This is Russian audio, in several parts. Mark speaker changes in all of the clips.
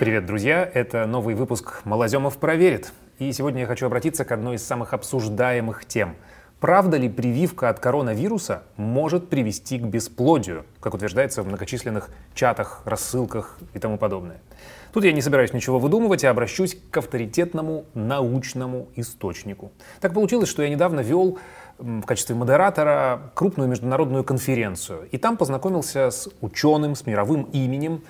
Speaker 1: Привет, друзья! Это новый выпуск «Малоземов проверит». И сегодня я хочу обратиться к одной из самых обсуждаемых тем. Правда ли прививка от коронавируса может привести к бесплодию, как утверждается в многочисленных чатах, рассылках и тому подобное? Тут я не собираюсь ничего выдумывать, а обращусь к авторитетному научному источнику. Так получилось, что я недавно вел в качестве модератора крупную международную конференцию. И там познакомился с ученым, с мировым именем,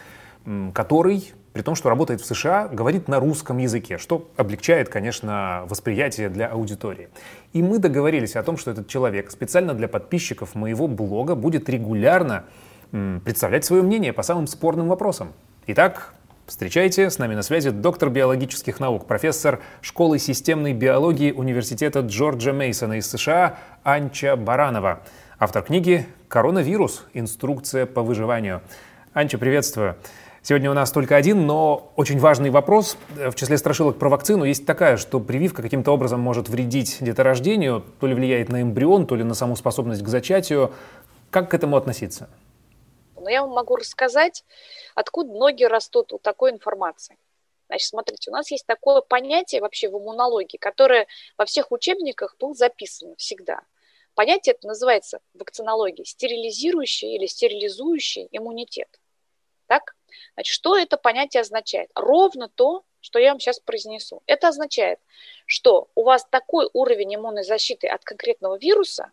Speaker 1: который при том, что работает в США, говорит на русском языке, что облегчает, конечно, восприятие для аудитории. И мы договорились о том, что этот человек специально для подписчиков моего блога будет регулярно представлять свое мнение по самым спорным вопросам. Итак, встречайте, с нами на связи доктор биологических наук, профессор школы системной биологии Университета Джорджа Мейсона из США Анча Баранова, автор книги «Коронавирус. Инструкция по выживанию». Анча, приветствую. Сегодня у нас только один, но очень важный вопрос. В числе страшилок про вакцину есть такая, что прививка каким-то образом может вредить деторождению, то ли влияет на эмбрион, то ли на саму способность к зачатию. Как к этому относиться?
Speaker 2: Но я вам могу рассказать, откуда ноги растут у такой информации. Значит, смотрите, у нас есть такое понятие вообще в иммунологии, которое во всех учебниках было записано всегда. Понятие это называется в вакцинологии стерилизирующий или стерилизующий иммунитет. Значит, что это понятие означает? Ровно то, что я вам сейчас произнесу. Это означает, что у вас такой уровень иммунной защиты от конкретного вируса,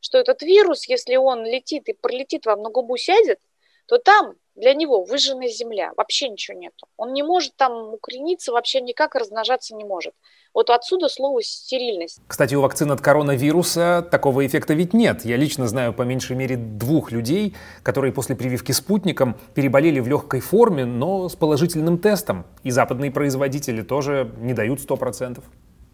Speaker 2: что этот вирус, если он летит и пролетит вам на губу сядет, то там для него выжженная земля, вообще ничего нету. Он не может там укорениться, вообще никак размножаться не может. Вот отсюда слово стерильность.
Speaker 1: Кстати, у вакцин от коронавируса такого эффекта ведь нет. Я лично знаю по меньшей мере двух людей, которые после прививки спутником переболели в легкой форме, но с положительным тестом. И западные производители тоже не дают 100%.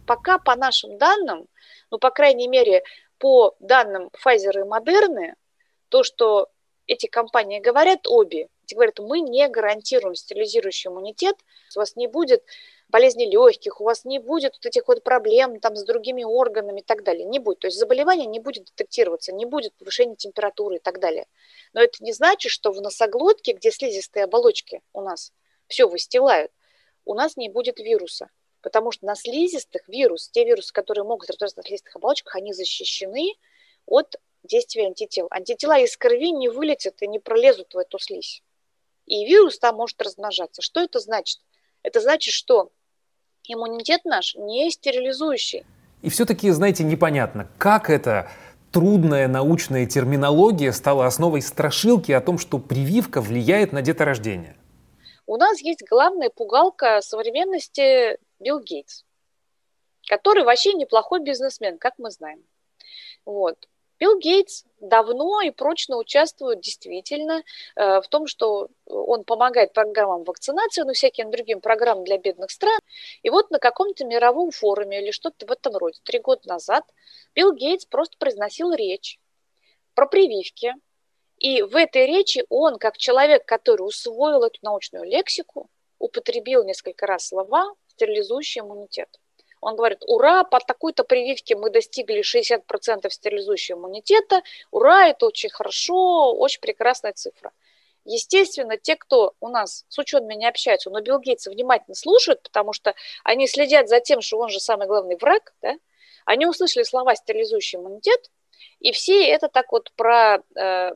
Speaker 2: Пока по нашим данным, ну, по крайней мере, по данным Pfizer и Moderna, то, что эти компании говорят обе, говорят, мы не гарантируем стерилизирующий иммунитет, у вас не будет болезни легких, у вас не будет вот этих вот проблем там с другими органами и так далее, не будет. То есть заболевание не будет детектироваться, не будет повышения температуры и так далее. Но это не значит, что в носоглотке, где слизистые оболочки у нас все выстилают, у нас не будет вируса. Потому что на слизистых вирус, те вирусы, которые могут развиваться на слизистых оболочках, они защищены от действия антител. Антитела из крови не вылетят и не пролезут в эту слизь. И вирус там может размножаться. Что это значит? Это значит, что иммунитет наш не стерилизующий.
Speaker 1: И все-таки, знаете, непонятно, как это трудная научная терминология стала основой страшилки о том, что прививка влияет на деторождение.
Speaker 2: У нас есть главная пугалка современности Билл Гейтс, который вообще неплохой бизнесмен, как мы знаем. Вот. Билл Гейтс давно и прочно участвует действительно э, в том, что он помогает программам вакцинации, ну, всяким другим программам для бедных стран. И вот на каком-то мировом форуме или что-то в этом роде, три года назад, Билл Гейтс просто произносил речь про прививки. И в этой речи он, как человек, который усвоил эту научную лексику, употребил несколько раз слова «стерилизующий иммунитет». Он говорит, ура, по такой-то прививке мы достигли 60% стерилизующего иммунитета, ура, это очень хорошо, очень прекрасная цифра. Естественно, те, кто у нас с учеными не общаются, но Билл Гейтс внимательно слушают, потому что они следят за тем, что он же самый главный враг, да? они услышали слова «стерилизующий иммунитет», и все это так вот про, э,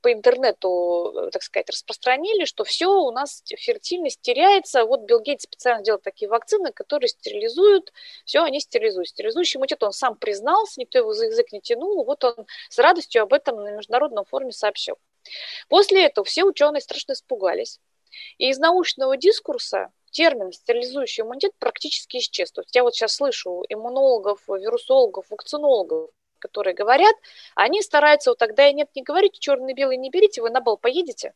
Speaker 2: по интернету, так сказать, распространили, что все у нас фертильность теряется. Вот Билл Гейтс специально делал такие вакцины, которые стерилизуют, все они стерилизуют. Стерилизующий иммунитет он сам признался, никто его за язык не тянул, вот он с радостью об этом на международном форуме сообщил. После этого все ученые страшно испугались. И из научного дискурса термин стерилизующий иммунитет практически исчез. То есть я вот сейчас слышу иммунологов, вирусологов, вакцинологов, которые говорят, они стараются вот тогда и нет, не говорите черный-белый не берите, вы на бал поедете.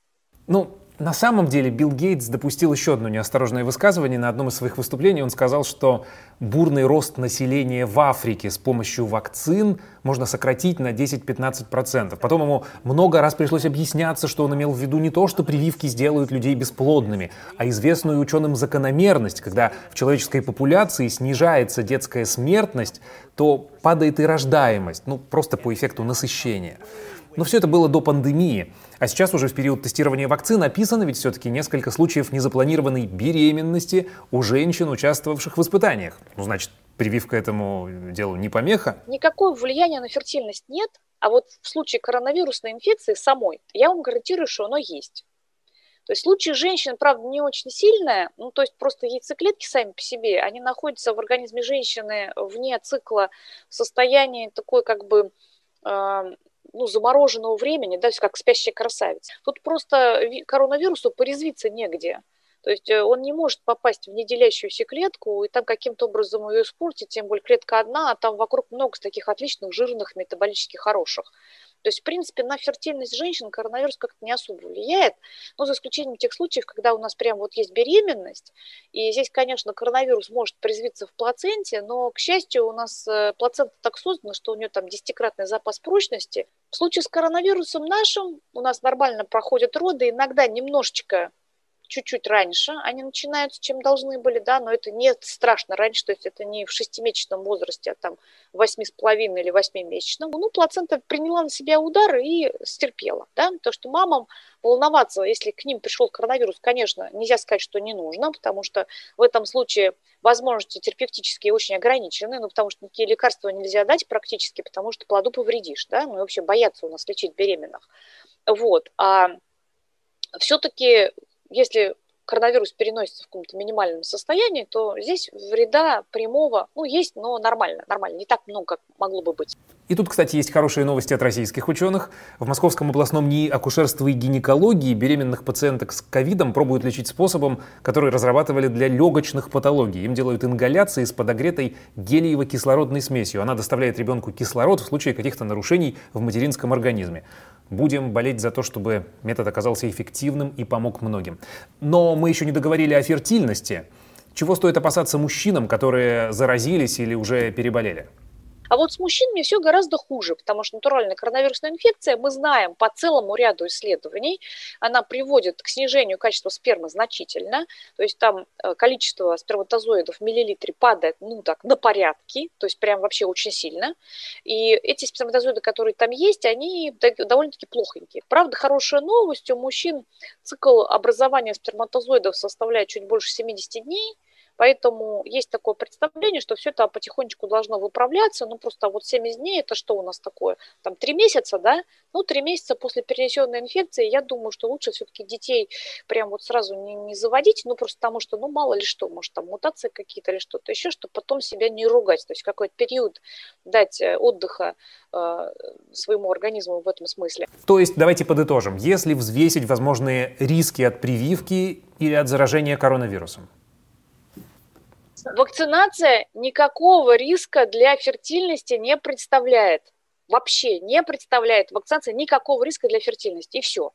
Speaker 1: Ну, на самом деле Билл Гейтс допустил еще одно неосторожное высказывание. На одном из своих выступлений он сказал, что бурный рост населения в Африке с помощью вакцин можно сократить на 10-15%. Потом ему много раз пришлось объясняться, что он имел в виду не то, что прививки сделают людей бесплодными, а известную ученым закономерность, когда в человеческой популяции снижается детская смертность, то падает и рождаемость, ну просто по эффекту насыщения. Но все это было до пандемии. А сейчас уже в период тестирования вакцин описано ведь все-таки несколько случаев незапланированной беременности у женщин, участвовавших в испытаниях. Ну, значит, прививка этому делу не помеха?
Speaker 2: Никакого влияния на фертильность нет, а вот в случае коронавирусной инфекции самой, я вам гарантирую, что оно есть. То есть в женщин, правда, не очень сильное, ну, то есть просто яйцеклетки сами по себе, они находятся в организме женщины вне цикла в состоянии такой как бы э, ну, замороженного времени, да, как спящая красавица. Тут просто коронавирусу порезвиться негде. То есть э, он не может попасть в неделящуюся клетку и там каким-то образом ее испортить, тем более клетка одна, а там вокруг много таких отличных, жирных, метаболически хороших. То есть, в принципе, на фертильность женщин коронавирус как-то не особо влияет, но за исключением тех случаев, когда у нас прям вот есть беременность, и здесь, конечно, коронавирус может призвиться в плаценте, но, к счастью, у нас э, плацента так создана, что у нее там десятикратный запас прочности. В случае с коронавирусом нашим у нас нормально проходят роды, иногда немножечко чуть-чуть раньше они начинаются, чем должны были, да, но это не страшно раньше, то есть это не в шестимесячном возрасте, а там восьми с половиной или восьмимесячном. Ну, плацента приняла на себя удар и стерпела, да, то, что мамам волноваться, если к ним пришел коронавирус, конечно, нельзя сказать, что не нужно, потому что в этом случае возможности терапевтические очень ограничены, ну, потому что никакие лекарства нельзя дать практически, потому что плоду повредишь, да, ну, и вообще боятся у нас лечить беременных. Вот, а все-таки если коронавирус переносится в каком-то минимальном состоянии, то здесь вреда прямого, ну, есть, но нормально, нормально, не так много, как могло бы быть.
Speaker 1: И тут, кстати, есть хорошие новости от российских ученых. В Московском областном НИИ акушерства и гинекологии беременных пациенток с ковидом пробуют лечить способом, который разрабатывали для легочных патологий. Им делают ингаляции с подогретой гелиево-кислородной смесью. Она доставляет ребенку кислород в случае каких-то нарушений в материнском организме. Будем болеть за то, чтобы метод оказался эффективным и помог многим. Но мы еще не договорили о фертильности. Чего стоит опасаться мужчинам, которые заразились или уже переболели?
Speaker 2: А вот с мужчинами все гораздо хуже, потому что натуральная коронавирусная инфекция, мы знаем по целому ряду исследований, она приводит к снижению качества спермы значительно, то есть там э, количество сперматозоидов в миллилитре падает, ну так, на порядки, то есть прям вообще очень сильно. И эти сперматозоиды, которые там есть, они довольно-таки плохонькие. Правда, хорошая новость, у мужчин цикл образования сперматозоидов составляет чуть больше 70 дней, Поэтому есть такое представление, что все это потихонечку должно выправляться. Ну, просто вот 70 дней, это что у нас такое? Там 3 месяца, да? Ну, 3 месяца после перенесенной инфекции, я думаю, что лучше все-таки детей прям вот сразу не, не заводить, ну, просто потому что, ну, мало ли что, может, там мутации какие-то или что-то еще, чтобы потом себя не ругать. То есть какой-то период дать э, отдыха э, своему организму в этом смысле.
Speaker 1: То есть, давайте подытожим. Если взвесить возможные риски от прививки или от заражения коронавирусом,
Speaker 2: Вакцинация никакого риска для фертильности не представляет. Вообще не представляет вакцинация никакого риска для фертильности. И все.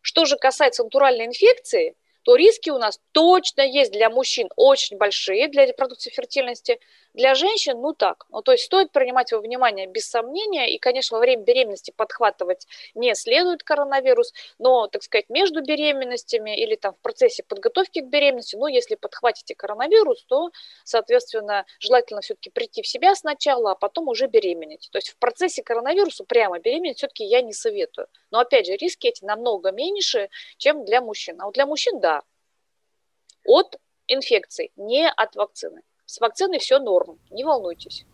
Speaker 2: Что же касается натуральной инфекции, то риски у нас точно есть для мужчин очень большие для репродукции фертильности, для женщин, ну так. Ну, то есть стоит принимать во внимание без сомнения, и, конечно, во время беременности подхватывать не следует коронавирус, но, так сказать, между беременностями или там в процессе подготовки к беременности, ну, если подхватите коронавирус, то, соответственно, желательно все-таки прийти в себя сначала, а потом уже беременеть. То есть в процессе коронавируса прямо беременеть все-таки я не советую. Но, опять же, риски эти намного меньше, чем для мужчин. А вот для мужчин, да, от инфекций, не от вакцины. С вакциной все норм, не волнуйтесь.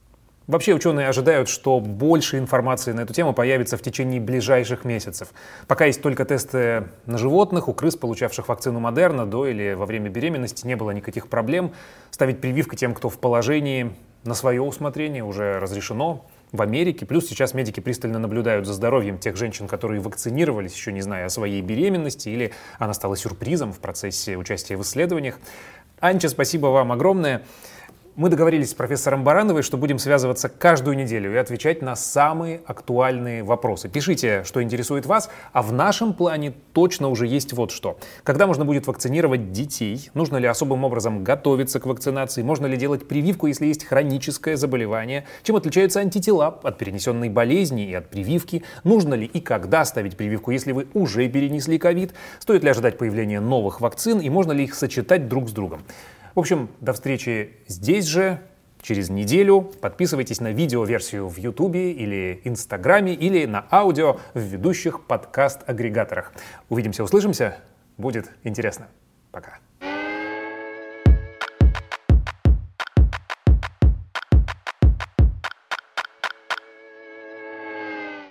Speaker 1: Вообще ученые ожидают, что больше информации на эту тему появится в течение ближайших месяцев. Пока есть только тесты на животных, у крыс, получавших вакцину Модерна до или во время беременности, не было никаких проблем. Ставить прививки тем, кто в положении, на свое усмотрение уже разрешено в Америке. Плюс сейчас медики пристально наблюдают за здоровьем тех женщин, которые вакцинировались, еще не зная о своей беременности, или она стала сюрпризом в процессе участия в исследованиях. Анча, спасибо вам огромное. Мы договорились с профессором Барановой, что будем связываться каждую неделю и отвечать на самые актуальные вопросы. Пишите, что интересует вас, а в нашем плане точно уже есть вот что. Когда можно будет вакцинировать детей? Нужно ли особым образом готовиться к вакцинации? Можно ли делать прививку, если есть хроническое заболевание? Чем отличаются антитела от перенесенной болезни и от прививки? Нужно ли и когда ставить прививку, если вы уже перенесли ковид? Стоит ли ожидать появления новых вакцин и можно ли их сочетать друг с другом? В общем, до встречи здесь же через неделю. Подписывайтесь на видеоверсию в Ютубе или Инстаграме или на аудио в ведущих подкаст-агрегаторах. Увидимся, услышимся. Будет интересно. Пока.